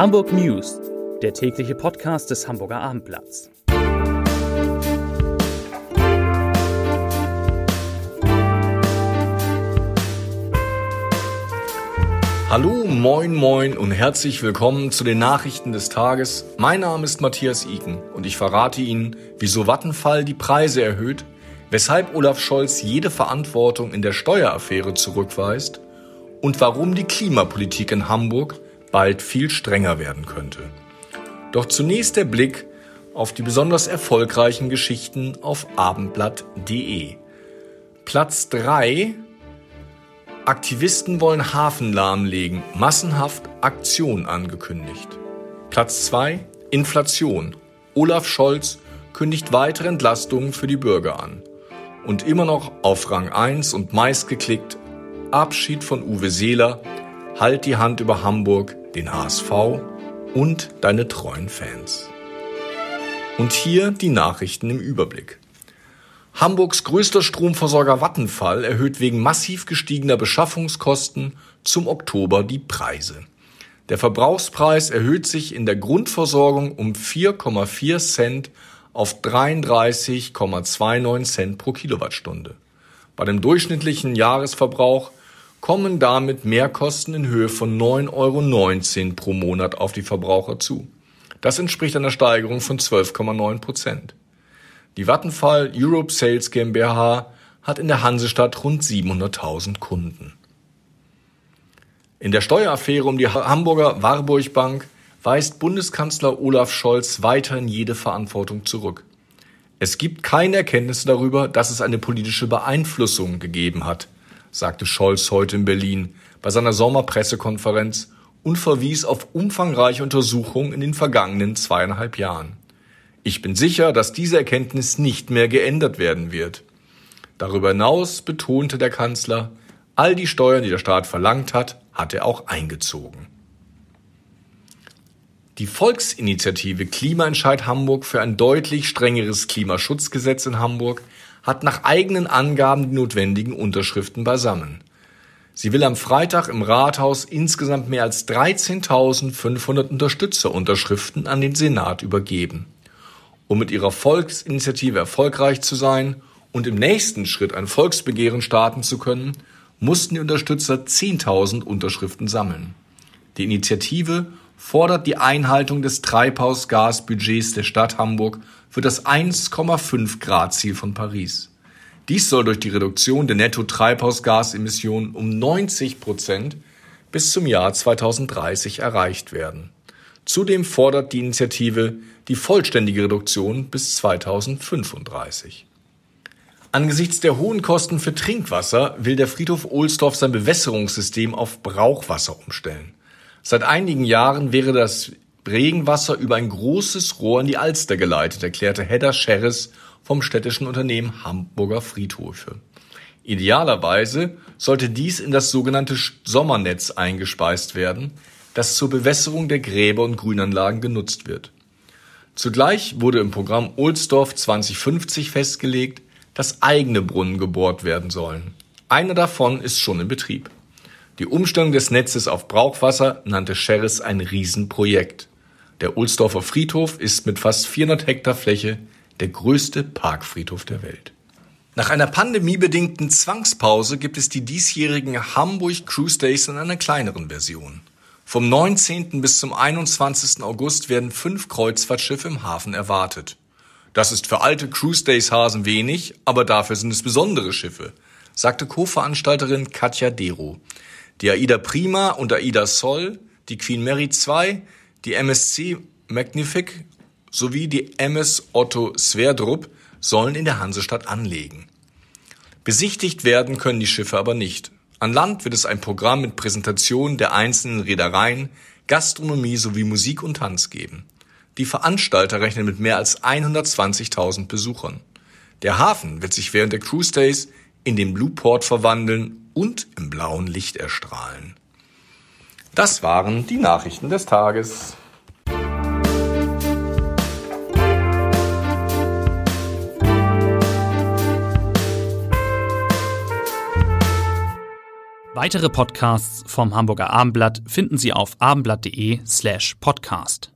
Hamburg News, der tägliche Podcast des Hamburger Abendblatts. Hallo, moin, moin und herzlich willkommen zu den Nachrichten des Tages. Mein Name ist Matthias Iken und ich verrate Ihnen, wieso Vattenfall die Preise erhöht, weshalb Olaf Scholz jede Verantwortung in der Steueraffäre zurückweist und warum die Klimapolitik in Hamburg bald viel strenger werden könnte. Doch zunächst der Blick auf die besonders erfolgreichen Geschichten auf abendblatt.de. Platz 3 Aktivisten wollen Hafen lahmlegen, massenhaft Aktion angekündigt. Platz 2 Inflation. Olaf Scholz kündigt weitere Entlastungen für die Bürger an. Und immer noch auf Rang 1 und meistgeklickt Abschied von Uwe Seeler, Halt die Hand über Hamburg, den HSV und deine treuen Fans. Und hier die Nachrichten im Überblick. Hamburgs größter Stromversorger Vattenfall erhöht wegen massiv gestiegener Beschaffungskosten zum Oktober die Preise. Der Verbrauchspreis erhöht sich in der Grundversorgung um 4,4 Cent auf 33,29 Cent pro Kilowattstunde. Bei dem durchschnittlichen Jahresverbrauch kommen damit Mehrkosten in Höhe von 9,19 Euro pro Monat auf die Verbraucher zu. Das entspricht einer Steigerung von 12,9 Prozent. Die Vattenfall Europe Sales GmbH hat in der Hansestadt rund 700.000 Kunden. In der Steueraffäre um die Hamburger Warburg Bank weist Bundeskanzler Olaf Scholz weiterhin jede Verantwortung zurück. Es gibt keine Erkenntnisse darüber, dass es eine politische Beeinflussung gegeben hat, sagte Scholz heute in Berlin bei seiner Sommerpressekonferenz und verwies auf umfangreiche Untersuchungen in den vergangenen zweieinhalb Jahren. Ich bin sicher, dass diese Erkenntnis nicht mehr geändert werden wird. Darüber hinaus betonte der Kanzler, all die Steuern, die der Staat verlangt hat, hat er auch eingezogen. Die Volksinitiative Klimaentscheid Hamburg für ein deutlich strengeres Klimaschutzgesetz in Hamburg hat nach eigenen Angaben die notwendigen Unterschriften beisammen. Sie will am Freitag im Rathaus insgesamt mehr als 13.500 Unterstützerunterschriften an den Senat übergeben. Um mit ihrer Volksinitiative erfolgreich zu sein und im nächsten Schritt ein Volksbegehren starten zu können, mussten die Unterstützer 10.000 Unterschriften sammeln. Die Initiative fordert die Einhaltung des Treibhausgasbudgets der Stadt Hamburg für das 1,5 Grad Ziel von Paris. Dies soll durch die Reduktion der Netto-Treibhausgasemissionen um 90 Prozent bis zum Jahr 2030 erreicht werden. Zudem fordert die Initiative die vollständige Reduktion bis 2035. Angesichts der hohen Kosten für Trinkwasser will der Friedhof Ohlsdorf sein Bewässerungssystem auf Brauchwasser umstellen. Seit einigen Jahren wäre das Regenwasser über ein großes Rohr in die Alster geleitet, erklärte Hedda Scherres vom städtischen Unternehmen Hamburger Friedhöfe. Idealerweise sollte dies in das sogenannte Sommernetz eingespeist werden, das zur Bewässerung der Gräber und Grünanlagen genutzt wird. Zugleich wurde im Programm Ohlsdorf 2050 festgelegt, dass eigene Brunnen gebohrt werden sollen. Einer davon ist schon in Betrieb. Die Umstellung des Netzes auf Brauchwasser nannte Scherres ein Riesenprojekt. Der Ohlsdorfer Friedhof ist mit fast 400 Hektar Fläche der größte Parkfriedhof der Welt. Nach einer pandemiebedingten Zwangspause gibt es die diesjährigen Hamburg Cruise Days in einer kleineren Version. Vom 19. bis zum 21. August werden fünf Kreuzfahrtschiffe im Hafen erwartet. Das ist für alte Cruise Days Hasen wenig, aber dafür sind es besondere Schiffe, sagte Co-Veranstalterin Katja Dero. Die AIDA Prima und AIDA Sol, die Queen Mary II, die MSC Magnific sowie die MS Otto Sverdrup sollen in der Hansestadt anlegen. Besichtigt werden können die Schiffe aber nicht. An Land wird es ein Programm mit Präsentationen der einzelnen Reedereien, Gastronomie sowie Musik und Tanz geben. Die Veranstalter rechnen mit mehr als 120.000 Besuchern. Der Hafen wird sich während der Cruise Days in den Blue Port verwandeln und im blauen Licht erstrahlen. Das waren die Nachrichten des Tages. Weitere Podcasts vom Hamburger Abendblatt finden Sie auf abendblatt.de slash podcast.